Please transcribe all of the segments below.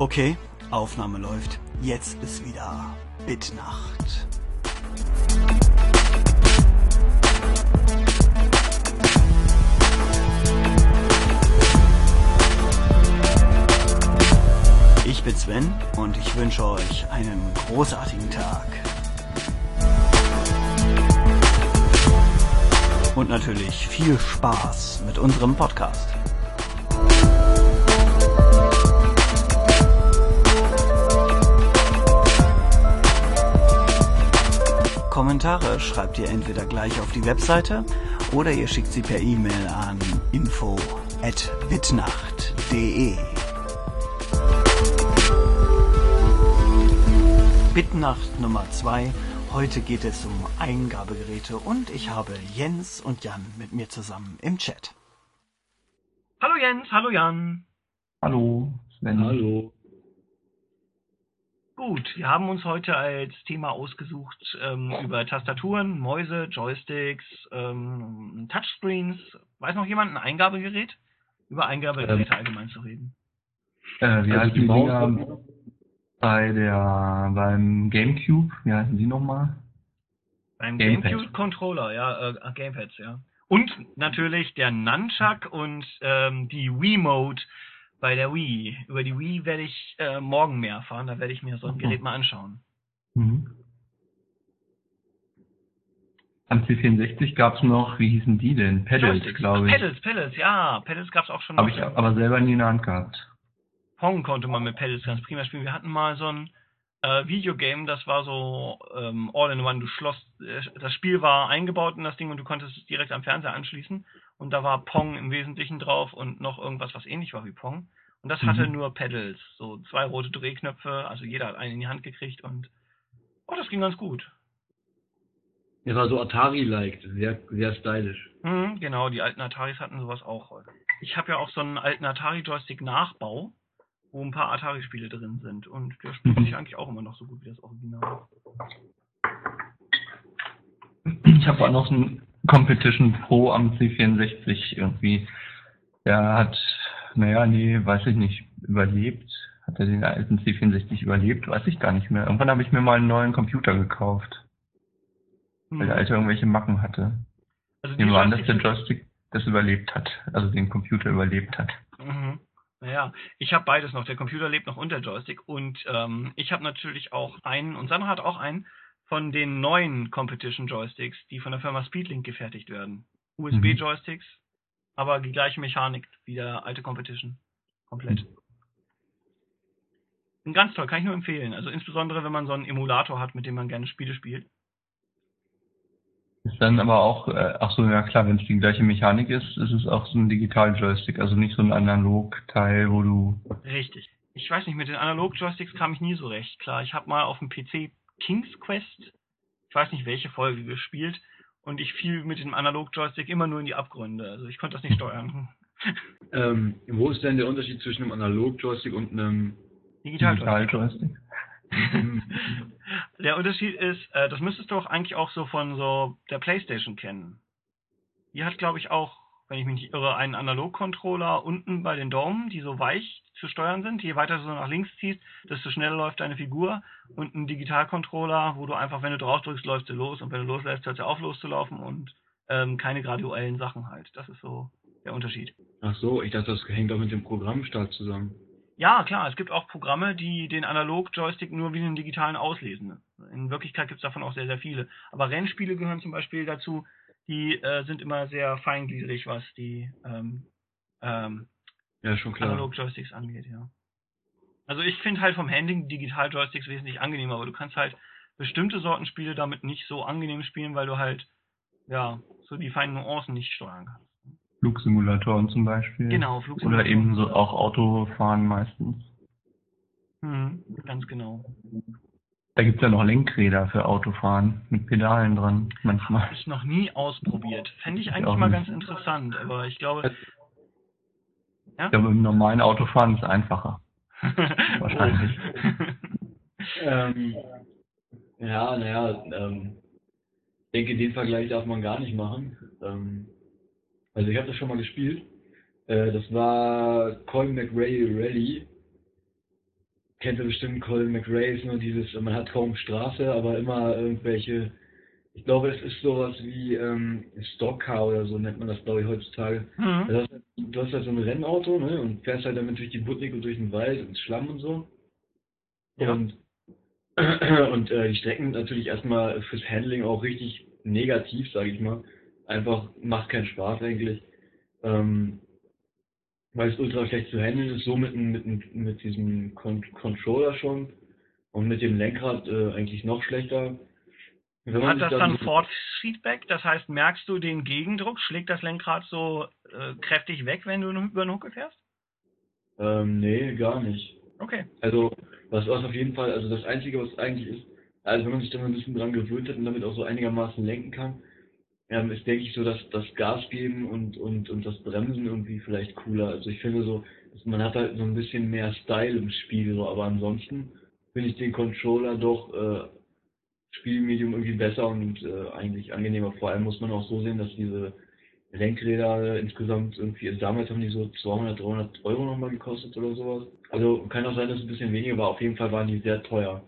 Okay, Aufnahme läuft. Jetzt ist wieder Bitnacht. Ich bin Sven und ich wünsche euch einen großartigen Tag. Und natürlich viel Spaß mit unserem Podcast. Kommentare schreibt ihr entweder gleich auf die Webseite oder ihr schickt sie per E-Mail an info@bitnacht.de. Bitnacht Nummer 2. Heute geht es um Eingabegeräte und ich habe Jens und Jan mit mir zusammen im Chat. Hallo Jens, hallo Jan. Hallo, Sven. Hallo. Gut, wir haben uns heute als Thema ausgesucht ähm, über Tastaturen, Mäuse, Joysticks, ähm, Touchscreens. Weiß noch jemand ein Eingabegerät? Über Eingabegeräte Ähm. allgemein zu reden. Äh, wie Also heißen die die Maus- Dinger bei der, beim Gamecube? Wie heißen die nochmal? Beim Gamepad. GameCube Controller, ja, äh, Gamepads, ja. Und natürlich der Nunchuck und ähm, die Wiimote bei der Wii. Über die Wii werde ich äh, morgen mehr erfahren, da werde ich mir so ein Mhm. Gerät mal anschauen. Mhm. Am C64 gab's noch, wie hießen die denn? Pedals, glaube ich. Ach, Pedals, Pedals, ja, Pedals gab's auch schon. Habe ich aber selber nie in der Hand gehabt. Pong konnte man mit Pedals ganz prima spielen. Wir hatten mal so ein äh, Videogame, das war so ähm, All-in-One. Du schloss, äh, das Spiel war eingebaut in das Ding und du konntest es direkt am Fernseher anschließen. Und da war Pong im Wesentlichen drauf und noch irgendwas, was ähnlich war wie Pong. Und das hatte Mhm. nur Pedals, so zwei rote Drehknöpfe. Also jeder hat einen in die Hand gekriegt und oh, das ging ganz gut. Der war so Atari-like, sehr, sehr stylisch. Mhm, genau, die alten Ataris hatten sowas auch. Ich habe ja auch so einen alten Atari-Joystick-Nachbau, wo ein paar Atari-Spiele drin sind. Und der spielt Mhm. sich eigentlich auch immer noch so gut wie das Original. Ich habe auch noch einen Competition Pro am C64 irgendwie. Der hat, naja, nee, weiß ich nicht, überlebt. Hat er den alten C64 überlebt? Weiß ich gar nicht mehr. Irgendwann habe ich mir mal einen neuen Computer gekauft, weil der alte irgendwelche Macken hatte. Also die Nehmen wir an, dass der Joystick das überlebt hat, also den Computer überlebt hat. Mhm. Naja, ich habe beides noch. Der Computer lebt noch und der Joystick. Und ähm, ich habe natürlich auch einen, und Sandra hat auch einen, von den neuen Competition Joysticks, die von der Firma Speedlink gefertigt werden. USB-Joysticks, aber die gleiche Mechanik wie der alte Competition. Komplett. Und ganz toll, kann ich nur empfehlen. Also insbesondere, wenn man so einen Emulator hat, mit dem man gerne Spiele spielt. Ist dann aber auch, äh, ach so, ja klar, wenn es die gleiche Mechanik ist, ist es auch so ein Digital-Joystick, also nicht so ein Analog-Teil, wo du, Richtig. Ich weiß nicht, mit den Analog-Joysticks kam ich nie so recht klar. Ich habe mal auf dem PC King's Quest, ich weiß nicht welche Folge gespielt, und ich fiel mit dem Analog-Joystick immer nur in die Abgründe. Also ich konnte das nicht steuern. Ähm, wo ist denn der Unterschied zwischen einem Analog-Joystick und einem... Digital-Joystick. Digital-Joystick. Der Unterschied ist, äh, das müsstest du auch eigentlich auch so von so der Playstation kennen. Die hat, glaube ich, auch, wenn ich mich nicht irre, einen Analog-Controller unten bei den Daumen, die so weich zu steuern sind. Je weiter du so nach links ziehst, desto schneller läuft deine Figur. Und einen Digital-Controller, wo du einfach, wenn du drauf drückst, läufst du los. Und wenn du loslässt, hört sie auf loszulaufen und ähm, keine graduellen Sachen halt. Das ist so der Unterschied. Ach so, ich dachte, das hängt auch mit dem Programmstart zusammen. Ja, klar, es gibt auch Programme, die den Analog-Joystick nur wie einen digitalen auslesen. In Wirklichkeit gibt es davon auch sehr, sehr viele. Aber Rennspiele gehören zum Beispiel dazu, die äh, sind immer sehr feingliedrig, was die ähm, ähm, Ja. Analog-Joysticks angeht, ja. Also ich finde halt vom Handling Digital-Joysticks wesentlich angenehmer, aber du kannst halt bestimmte Sorten Spiele damit nicht so angenehm spielen, weil du halt, ja, so die feinen Nuancen nicht steuern kannst. Flugsimulatoren zum Beispiel. Genau, Oder Flugsimulatoren. eben so auch Autofahren meistens. Mhm, ganz genau. Da gibt's ja noch Lenkräder für Autofahren mit Pedalen dran manchmal. Habe ich noch nie ausprobiert. Fände ich Ich eigentlich auch mal nicht. ganz interessant, aber ich glaube. Ja? Ich glaube, im normalen Autofahren ist einfacher. Wahrscheinlich. Ähm, ja, naja, ähm, ich denke, den Vergleich darf man gar nicht machen. Ähm, also ich habe das schon mal gespielt. Äh, das war Colin McRae Rally. kennt ihr bestimmt Colin McRae, nur dieses, man hat kaum Straße, aber immer irgendwelche, ich glaube, es ist sowas wie ähm, Stockcar oder so nennt man das, glaube ich, heutzutage. Mhm. Du hast, du hast halt so ein Rennauto, ne, und fährst halt damit durch die Butnik und durch den Wald und Schlamm und so. Ja. Und, und äh, die Strecken natürlich erstmal fürs Handling auch richtig negativ, sage ich mal. Einfach macht keinen Spaß eigentlich. Ähm, weil es ultra schlecht zu handeln ist, so mit, mit, mit diesem Con Controller schon und mit dem Lenkrad äh, eigentlich noch schlechter. Wenn Hat das dann so- Force-Feedback? Das heißt, merkst du den Gegendruck? Schlägt das Lenkrad so äh, kräftig weg, wenn du über den Hucke fährst? Ähm, nee, gar nicht. Okay. Also, was, was auf jeden Fall, also das Einzige, was eigentlich ist, also wenn man sich da mal ein bisschen dran gewöhnt hat und damit auch so einigermaßen lenken kann, ähm, ist, denke ich, so, dass das Gas geben und, und, und das Bremsen irgendwie vielleicht cooler. Also ich finde so, man hat halt so ein bisschen mehr Style im Spiel, so, aber ansonsten finde ich den Controller doch äh, Spielmedium irgendwie besser und äh, eigentlich angenehmer. Vor allem muss man auch so sehen, dass diese Lenkräder äh, insgesamt irgendwie, also damals haben die so 200, 300 Euro nochmal gekostet oder sowas. Also kann auch sein, dass es ein bisschen weniger war. Auf jeden Fall waren die sehr teuer.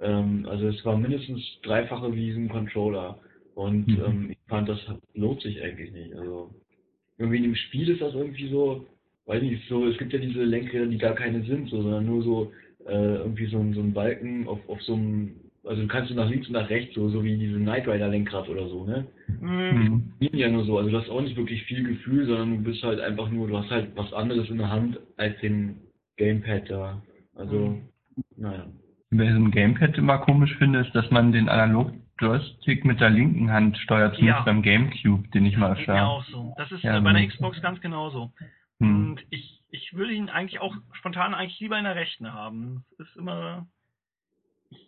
Ähm, also es war mindestens dreifache wie diesen Controller. Und Mhm. ähm, ich fand, das lohnt sich eigentlich nicht. Also irgendwie in dem Spiel ist das irgendwie so, weiß nicht, so, es gibt ja diese Lenkräder, die gar keine sind, so, sondern nur so äh, irgendwie so, ein- so ein Balken auf, auf so einem, also du kannst du nach links und nach rechts, so, so wie diese Knight Rider Lenkrad oder so, ne? Mhm. Mhm. Ja nur so, also du hast auch nicht wirklich viel Gefühl, sondern du bist halt einfach nur, du hast halt was anderes in der Hand als den Gamepad da. Also, Mhm. naja. Bei diesem Gamepad immer komisch finde, ist, dass man den Analog-Joystick mit der linken Hand steuert, zumindest Ja. beim Gamecube, den ich mal Geht mir erfahre. auch so. Das ist Ja, bei der. Xbox ganz genauso. Hm. Und ich, ich würde ihn eigentlich auch spontan eigentlich lieber in der rechten haben. Es ist immer.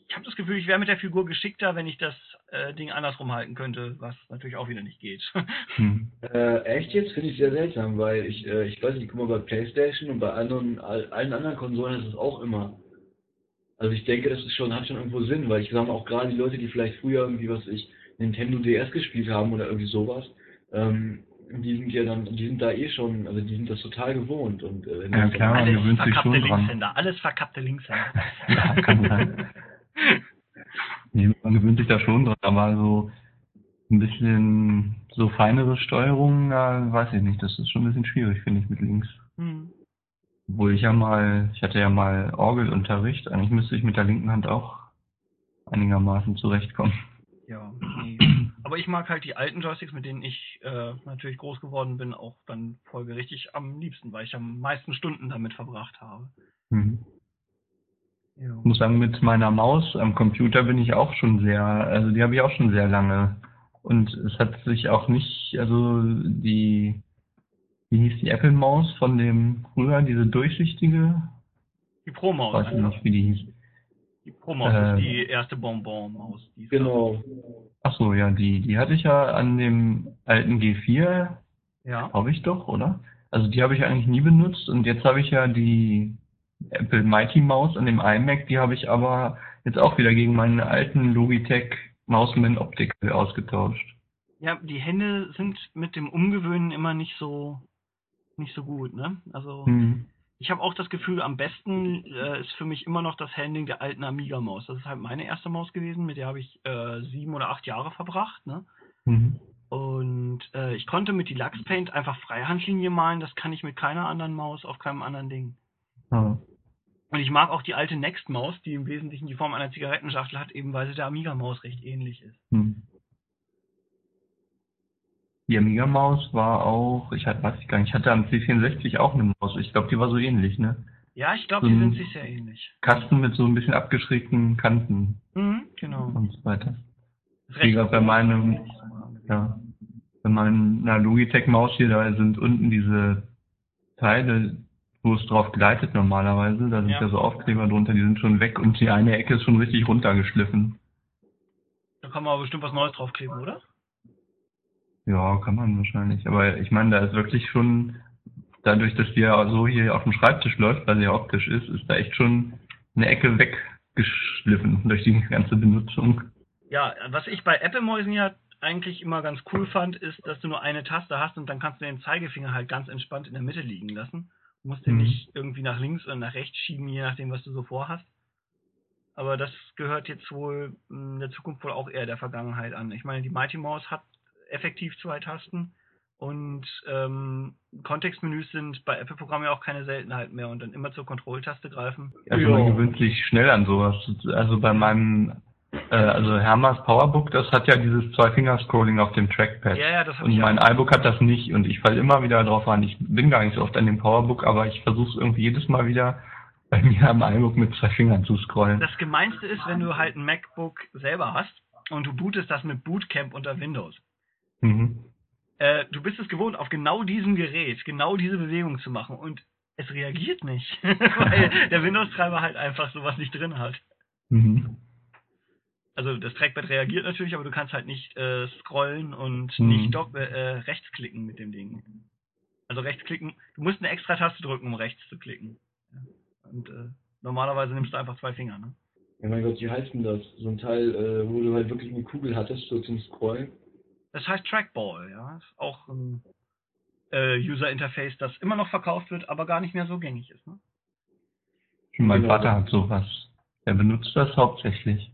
Ich habe das Gefühl, ich wäre mit der Figur geschickter, wenn ich das äh, Ding andersrum halten könnte, was natürlich auch wieder nicht geht. Hm. Äh, echt jetzt? Finde ich sehr seltsam, weil ich, äh, ich weiß nicht, guck mal, bei Playstation und bei anderen, all, allen anderen Konsolen ist es auch immer. Also ich denke, das ist schon, hat schon irgendwo Sinn, weil ich sage auch gerade die Leute, die vielleicht früher irgendwie, was ich, Nintendo DS gespielt haben oder irgendwie sowas, ähm, die sind ja dann, die sind da eh schon, also die sind das total gewohnt und äh, Ja, klar. man alles gewöhnt sich verkappte schon dran. Linkshänder, alles verkappte Linkshänder. Ja, kann sein. Nee, man gewöhnt sich da schon dran, aber so ein bisschen so feinere Steuerung, ja, weiß ich nicht, das ist schon ein bisschen schwierig, finde ich, mit links. Hm. Obwohl ich ja mal, ich hatte ja mal Orgelunterricht, eigentlich müsste ich mit der linken Hand auch einigermaßen zurechtkommen. Ja, nee. Aber ich mag halt die alten Joysticks, mit denen ich äh, natürlich groß geworden bin, auch dann folgerichtig am liebsten, weil ich am meisten Stunden damit verbracht habe. Mhm. Ja. Ich muss sagen, mit meiner Maus am Computer bin ich auch schon sehr, also die habe ich auch schon sehr lange. Und es hat sich auch nicht, also die, wie hieß die Apple-Maus von dem früher, diese durchsichtige? Die Pro-Maus. Weiß ich nicht, wie die hieß. Die Pro-Maus Äh, ist die erste Bonbon-Maus. die es Genau. Ach so, ja, die, die hatte ich ja an dem alten G4, gab. Ja. glaube ich doch, oder? Also die habe ich eigentlich nie benutzt und jetzt habe ich ja die Apple Mighty Maus an dem iMac, die habe ich aber jetzt auch wieder gegen meinen alten Logitech Mouseman Optical ausgetauscht. Ja, die Hände sind mit dem Umgewöhnen immer nicht so nicht so gut, ne? Also Hm. ich habe auch das Gefühl, am besten äh, ist für mich immer noch das Handling der alten Amiga-Maus. Das ist halt meine erste Maus gewesen, mit der habe ich äh, sieben oder acht Jahre verbracht, ne? Mhm. Und äh, ich konnte mit Deluxe Paint einfach Freihandlinie malen, das kann ich mit keiner anderen Maus auf keinem anderen Ding. Ja. Und ich mag auch die alte Next-Maus, die im Wesentlichen die Form einer Zigarettenschachtel hat, eben weil sie der Amiga-Maus recht ähnlich ist. Hm. Die Amiga Maus war auch, ich hatte, weiß ich gar nicht, ich hatte am C64 auch eine Maus. Ich glaube, die war so ähnlich, ne? Ja, ich glaube, die Mhm. sind sich sehr ähnlich. Kasten mit so ein bisschen abgeschrägten Kanten Mhm, genau. und so weiter. Wie gesagt, bei meinem-. Ja. Bei meiner Logitech-Maus hier, da sind unten diese Teile, wo es drauf gleitet normalerweise. Da sind Ja. ja. so Aufkleber drunter, die sind schon weg und die eine Ecke ist schon richtig runtergeschliffen. Da kann man aber bestimmt was Neues draufkleben, oder? Ja, kann man wahrscheinlich. Aber ich meine, da ist wirklich schon, dadurch, dass die ja so hier auf dem Schreibtisch läuft, weil sie ja optisch ist, ist da echt schon eine Ecke weggeschliffen durch die ganze Benutzung. Ja, was ich bei Apple-Mäusen ja eigentlich immer ganz cool fand, ist, dass du nur eine Taste hast und dann kannst du den Zeigefinger halt ganz entspannt in der Mitte liegen lassen. Du musst den Mhm. nicht irgendwie nach links oder nach rechts schieben, je nachdem, was du so vorhast. Aber das gehört jetzt wohl mh, in der Zukunft wohl auch eher der Vergangenheit an. Ich meine, die Mighty Mouse hat effektiv zwei Tasten und ähm, Kontextmenüs sind bei Apple-Programmen ja auch keine Seltenheit mehr und dann immer zur Kontrolltaste greifen. Also man gewöhnt sich schnell an sowas. Also bei meinem, äh, also Hermas Powerbook, das hat ja dieses Zwei-Finger-Scrolling auf dem Trackpad. Ja, ja, das habe Und ich mein auch. iBook hat das nicht und ich falle immer wieder drauf an. Ich bin gar nicht so oft an dem Powerbook, aber ich versuche es irgendwie jedes Mal wieder bei mir am iBook mit zwei Fingern zu scrollen. Das Gemeinste ist, wenn du halt ein MacBook selber hast und du bootest das mit Bootcamp unter Windows. Mhm. Äh, du bist es gewohnt, auf genau diesem Gerät genau diese Bewegung zu machen und es reagiert nicht, weil der Windows-Treiber halt einfach sowas nicht drin hat. Mhm. Also das Trackpad reagiert natürlich, aber du kannst halt nicht äh, scrollen und Mhm. nicht äh, rechtsklicken mit dem Ding. Also rechtsklicken, du musst eine extra Taste drücken, um rechts zu klicken. Und äh, normalerweise nimmst du einfach zwei Finger, ne? Ja, mein Gott, wie heißt denn das? So ein Teil, äh, wo du halt wirklich eine Kugel hattest, so zum Scrollen. Das heißt Trackball, ja. Ist auch ein äh, User-Interface, das immer noch verkauft wird, aber gar nicht mehr so gängig ist, ne? Mein Genau. Vater hat sowas. Er benutzt das hauptsächlich.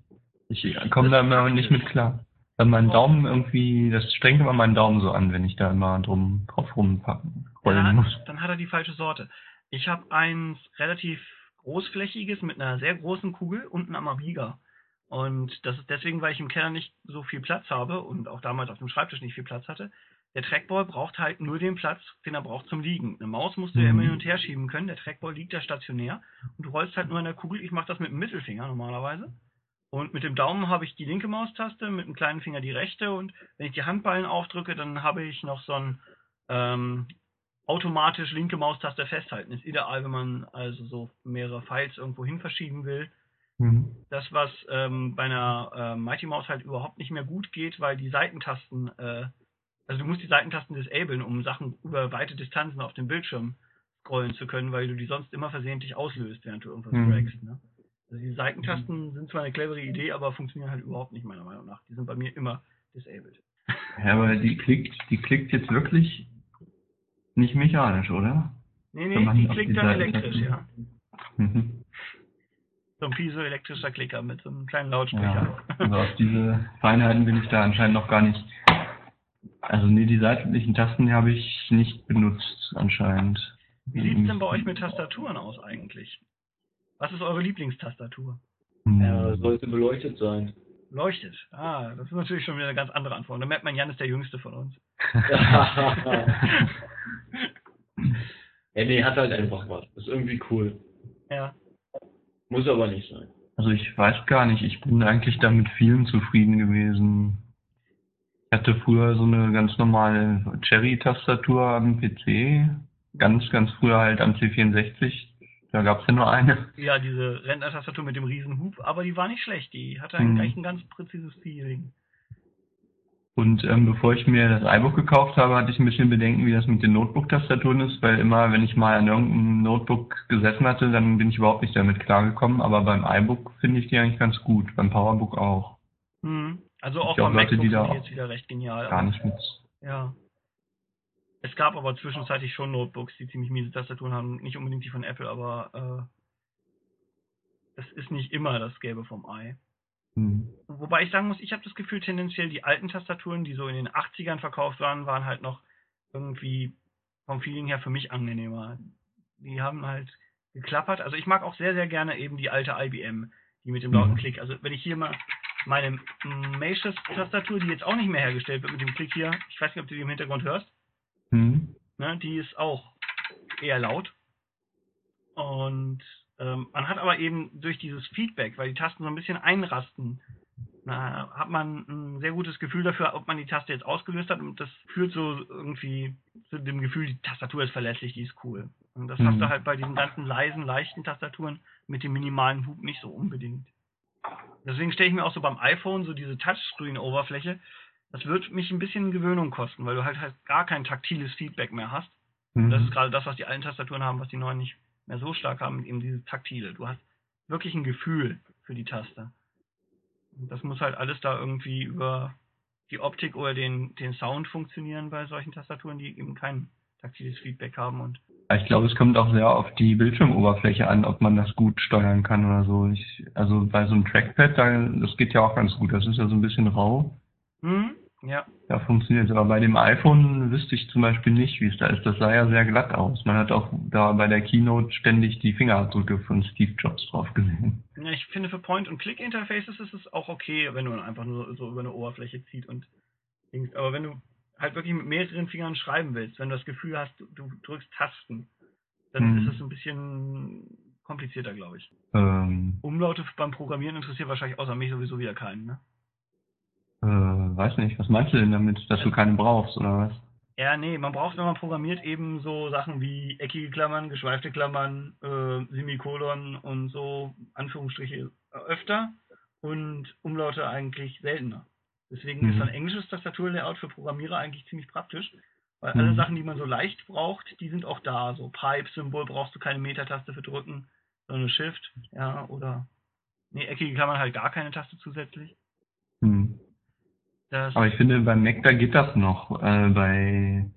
Ich komme da immer nicht mit klar. Weil mein Daumen irgendwie, das strengt immer meinen Daumen so an, wenn ich da immer drum drauf rumpacken rollen Ja, muss. dann hat er die falsche Sorte. Ich habe eins relativ großflächiges mit einer sehr großen Kugel unten am Amiga. Und das ist deswegen, weil ich im Keller nicht so viel Platz habe und auch damals auf dem Schreibtisch nicht viel Platz hatte. Der Trackball braucht halt nur den Platz, den er braucht zum Liegen. Eine Maus musst du ja Mhm. immer hin und her schieben können. Der Trackball liegt da stationär und du rollst halt nur in der Kugel. Ich mache das mit dem Mittelfinger normalerweise. Und mit dem Daumen habe ich die linke Maustaste, mit dem kleinen Finger die rechte und wenn ich die Handballen aufdrücke, dann habe ich noch so ein ähm, automatisch linke Maustaste festhalten. Ist ideal, wenn man also so mehrere Files irgendwo hin verschieben will. Mhm. Das, was ähm, bei einer äh, Mighty Mouse halt überhaupt nicht mehr gut geht, weil die Seitentasten, äh, also du musst die Seitentasten disablen, um Sachen über weite Distanzen auf dem Bildschirm scrollen zu können, weil du die sonst immer versehentlich auslöst, während du irgendwas Mhm. dragst. Ne? Also die Seitentasten sind zwar eine clevere Idee, aber funktionieren halt überhaupt nicht, meiner Meinung nach. Die sind bei mir immer disabled. Ja, aber die klickt, die klickt jetzt wirklich nicht mechanisch, oder? Nee, nee, die klickt die dann elektrisch, ja. Mhm. So ein piezoelektrischer Klicker mit so einem kleinen Lautsprecher. Ja, also auf diese Feinheiten bin ich da anscheinend noch gar nicht. Also nee, die seitlichen Tasten habe ich nicht benutzt anscheinend. Wie sieht's denn bei euch mit Tastaturen aus eigentlich? Was ist eure Lieblingstastatur? Hm. Ja, sollte beleuchtet sein. Leuchtet. Ah, das ist natürlich schon wieder eine ganz andere Antwort. Da merkt man, Jan ist der Jüngste von uns. ja, nee, hat halt einfach was. Ist irgendwie cool. ja. Muss aber nicht sein. Also ich weiß gar nicht, ich bin eigentlich da mit vielen zufrieden gewesen. Ich hatte früher so eine ganz normale Cherry-Tastatur am PC. Ganz, ganz früher halt am C64. Da gab's ja nur eine. Ja, diese Rentnertastatur mit dem riesen Hub, aber die war nicht schlecht. Die hatte Mhm. gleich ein ganz präzises Feeling. Und ähm, bevor ich mir das iBook gekauft habe, hatte ich ein bisschen Bedenken, wie das mit den Notebook-Tastaturen ist, weil immer, wenn ich mal an irgendeinem Notebook gesessen hatte, dann bin ich überhaupt nicht damit klargekommen. Aber beim iBook finde ich die eigentlich ganz gut, beim Powerbook auch. Mhm. Also auch beim Leute, MacBook die sind da die jetzt wieder recht genial. Gar nicht mit. Ja. Es gab aber zwischenzeitlich schon Notebooks, die ziemlich miese Tastaturen haben. Nicht unbedingt die von Apple, aber äh, das ist nicht immer das Gelbe vom Ei. Hm. Wobei ich sagen muss, ich habe das Gefühl, tendenziell die alten Tastaturen, die so in den 80ern verkauft waren, waren halt noch irgendwie vom Feeling her für mich angenehmer. Die haben halt geklappert. Also ich mag auch sehr, sehr gerne eben die alte IBM, die mit dem lauten Mhm. Klick. Also wenn ich hier mal meine Macius-Tastatur, die jetzt auch nicht mehr hergestellt wird mit dem Klick hier, ich weiß nicht, ob du die im Hintergrund hörst, Hm. ne, die ist auch eher laut. Und ähm, man hat aber eben durch dieses Feedback, weil die Tasten so ein bisschen einrasten, na, hat man ein sehr gutes Gefühl dafür, ob man die Taste jetzt ausgelöst hat. Und das führt so irgendwie zu dem Gefühl, die Tastatur ist verlässlich, die ist cool. Und das hast Mhm. du halt bei diesen ganzen leisen, leichten Tastaturen mit dem minimalen Hub nicht so unbedingt. Deswegen stelle ich mir auch so beim iPhone so diese Touchscreen-Oberfläche, das wird mich ein bisschen Gewöhnung kosten, weil du halt, halt gar kein taktiles Feedback mehr hast. Hm. Das ist gerade das, was die alten Tastaturen haben, was die neuen nicht mehr so stark haben, eben dieses Taktile. Du hast wirklich ein Gefühl für die Taste. Und das muss halt alles da irgendwie über die Optik oder den, den Sound funktionieren bei solchen Tastaturen, die eben kein taktiles Feedback haben. Und Ich glaube, es kommt auch sehr auf die Bildschirmoberfläche an, ob man das gut steuern kann oder so. Ich, also bei so einem Trackpad, da, das geht ja auch ganz gut. Das ist ja so ein bisschen rau. Hm? Ja. Da funktioniert. Aber bei dem iPhone wüsste ich zum Beispiel nicht, wie es da ist. Das sah ja sehr glatt aus. Man hat auch da bei der Keynote ständig die Fingerabdrücke von Steve Jobs drauf gesehen. Ja, ich finde für Point-and-Click-Interfaces ist es auch okay, wenn du einfach nur so über eine Oberfläche zieht und Dings. Aber wenn du halt wirklich mit mehreren Fingern schreiben willst, wenn du das Gefühl hast, du, du drückst Tasten, dann Mhm. ist es ein bisschen komplizierter, glaube ich. Ähm, Umlaute beim Programmieren interessiert wahrscheinlich außer mich sowieso wieder keinen, ne? Äh, weiß nicht, was meinst du denn damit, dass du keine brauchst oder was? Ja, nee, man braucht, wenn man programmiert, eben so Sachen wie eckige Klammern, geschweifte Klammern, äh, Semikolon und so Anführungsstriche öfter und Umlaute eigentlich seltener. Deswegen ist Mhm. so ein englisches Tastaturlayout für Programmierer eigentlich ziemlich praktisch, weil alle Mhm. Sachen, die man so leicht braucht, die sind auch da. So Pipe-Symbol brauchst du keine Meta-Taste für drücken, sondern Shift, ja, oder nee, eckige Klammern halt gar keine Taste zusätzlich. Hm. Das, Aber ich finde, beim Mac, da geht das noch. Äh, bei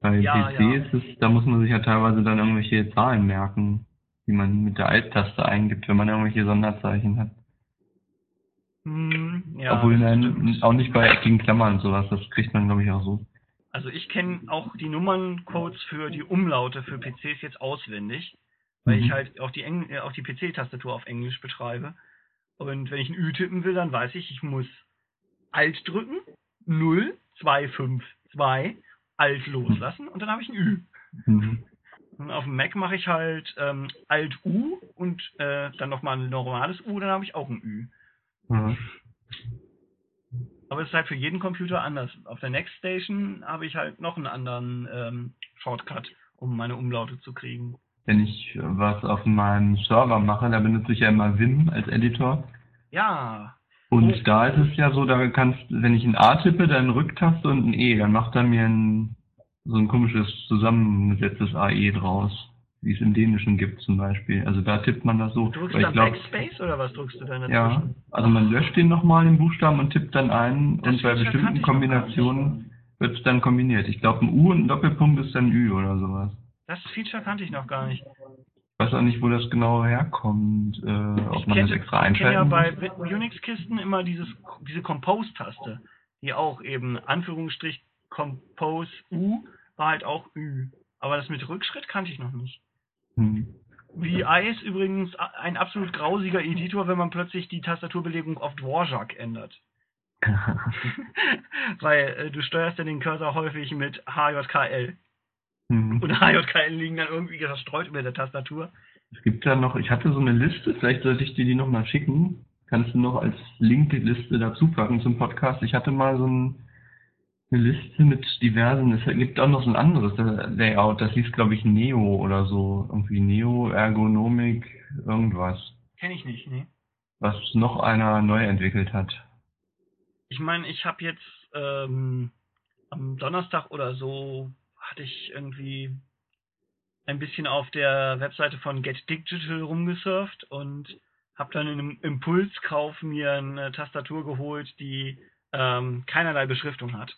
bei Ja, PC ja. ist es, da muss man sich ja teilweise dann irgendwelche Zahlen merken, die man mit der Alt-Taste eingibt, wenn man irgendwelche Sonderzeichen hat. hm, ja, Obwohl, nein, auch nicht bei eckigen Klammern und sowas, das kriegt man, glaube ich, auch so. Also ich kenne auch die Nummerncodes für die Umlaute für PCs jetzt auswendig, weil Mhm. ich halt auch die, Eng äh, auch die PC-Tastatur auf Englisch betreibe. Und wenn ich ein Ü tippen will, dann weiß ich, ich muss Alt drücken, 0, 2, 5, 2, Alt loslassen und dann habe ich ein Ü. Mhm. Und auf dem Mac mache ich halt ähm, Alt U und äh, dann nochmal ein normales U, dann habe ich auch ein Ü. Ja. Aber es ist halt für jeden Computer anders. Auf der Next Station habe ich halt noch einen anderen ähm, Shortcut, um meine Umlaute zu kriegen. Wenn ich was auf meinem Server mache, da benutze ich ja immer Vim als Editor. Ja, Und Oh. da ist es ja so, da kannst, wenn ich ein A tippe, dann Rücktaste und ein E, dann macht er mir ein, so ein komisches zusammengesetztes AE draus, wie es im Dänischen gibt zum Beispiel. Also da tippt man das so. drückst du dann glaub, Backspace oder was drückst du dann ja, dazwischen? also man löscht den nochmal den Buchstaben und tippt dann ein Das und bei bestimmten. Kombinationen wird es dann kombiniert. Ich glaube, ein U und ein Doppelpunkt ist dann Ü oder sowas. Das Feature kannte ich noch gar nicht. Ich weiß auch nicht, wo das genau herkommt, äh, ob man kenne das extra ich kenn ja einschalten bei. Unix-Kisten immer dieses, diese Compose-Taste, die auch eben Anführungsstrich Compose U war halt auch Ü. Aber das mit Rückschritt kannte ich noch nicht. Hm. VI ist übrigens ein absolut grausiger Editor, wenn man plötzlich die Tastaturbelegung auf Dvorak ändert. Weil äh, du steuerst ja den Cursor häufig mit HJKL. Hm. Und HJKL liegen dann irgendwie verstreut über der Tastatur. Es gibt da noch, ich hatte so eine Liste, vielleicht sollte ich dir die nochmal schicken. Kannst du noch als Link-Liste dazu packen zum Podcast. Ich hatte mal so ein, eine Liste mit diversen, es gibt auch noch so ein anderes Layout, das hieß glaube ich Neo oder so. Irgendwie Neo, Ergonomik, irgendwas. Kenne ich nicht, ne? Was noch einer neu entwickelt hat. Ich meine, ich habe jetzt ähm, am Donnerstag oder so hatte ich irgendwie ein bisschen auf der Webseite von Get Digital rumgesurft und habe dann in einem Impulskauf mir eine Tastatur geholt, die ähm, keinerlei Beschriftung hat.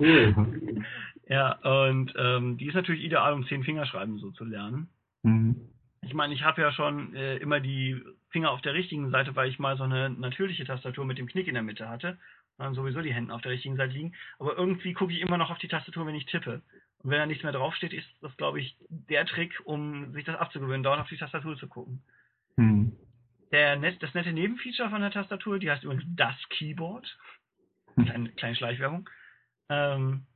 Cool. Ja, und ähm, die ist natürlich ideal, um zehn Fingerschreiben so zu lernen. Mhm. Ich meine, ich habe ja schon äh, immer die Finger auf der richtigen Seite, weil ich mal so eine natürliche Tastatur mit dem Knick in der Mitte hatte. Dann sowieso die Hände auf der richtigen Seite liegen. Aber irgendwie gucke ich immer noch auf die Tastatur, wenn ich tippe. Und wenn da nichts mehr draufsteht, ist das, glaube ich, der Trick, um sich das abzugewöhnen, dauernd auf die Tastatur zu gucken. Mhm. Der net, das nette Nebenfeature von der Tastatur, die heißt übrigens das Keyboard. Kleine, kleine Schleichwerbung. Ähm,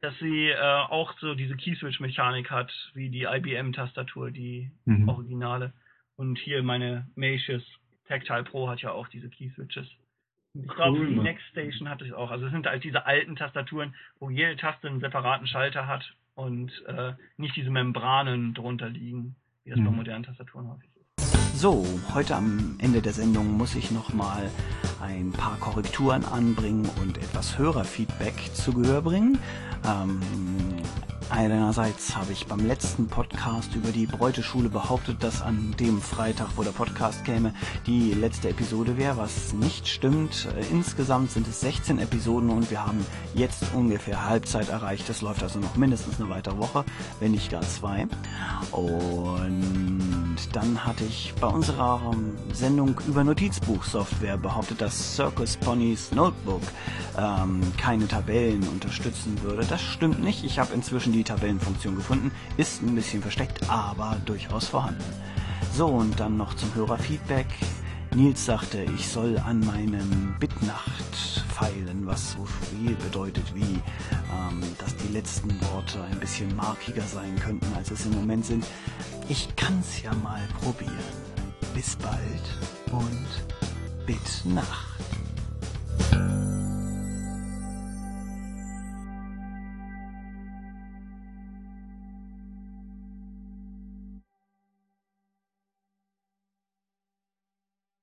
dass sie äh, auch so diese Keyswitch-Mechanik hat, wie die IBM-Tastatur, die Mhm. Originale. Und hier meine Macius Tactile Pro hat ja auch diese Keyswitches. Ich glaube, Cool, die. Next Station hat es auch. Also es sind halt diese alten Tastaturen, wo jede Taste einen separaten Schalter hat und äh, nicht diese Membranen drunter liegen, wie das bei Mhm. modernen Tastaturen häufig ist. So, heute am Ende der Sendung muss ich nochmal ein paar Korrekturen anbringen und etwas Hörerfeedback zu Gehör bringen. Ähm, Einerseits habe ich beim letzten Podcast über die Bräuteschule behauptet, dass an dem Freitag, wo der Podcast käme, die letzte Episode wäre, was nicht stimmt. Insgesamt sind es 16 Episoden und wir haben jetzt ungefähr Halbzeit erreicht. Es läuft also noch mindestens eine weitere Woche, wenn nicht gar zwei. Und dann hatte ich bei unserer Sendung über Notizbuchsoftware behauptet, dass Circus Ponys Notebook ähm, keine Tabellen unterstützen würde. Das stimmt nicht. Ich habe inzwischen die Tabellenfunktion gefunden. Ist ein bisschen versteckt, aber durchaus vorhanden. So, und dann noch zum Hörerfeedback. Nils sagte, ich soll an meinem Bitnacht feilen, was so viel bedeutet wie, ähm, dass die letzten Worte ein bisschen markiger sein könnten, als es im Moment sind. Ich kann's ja mal probieren. Bis bald und Bitnacht.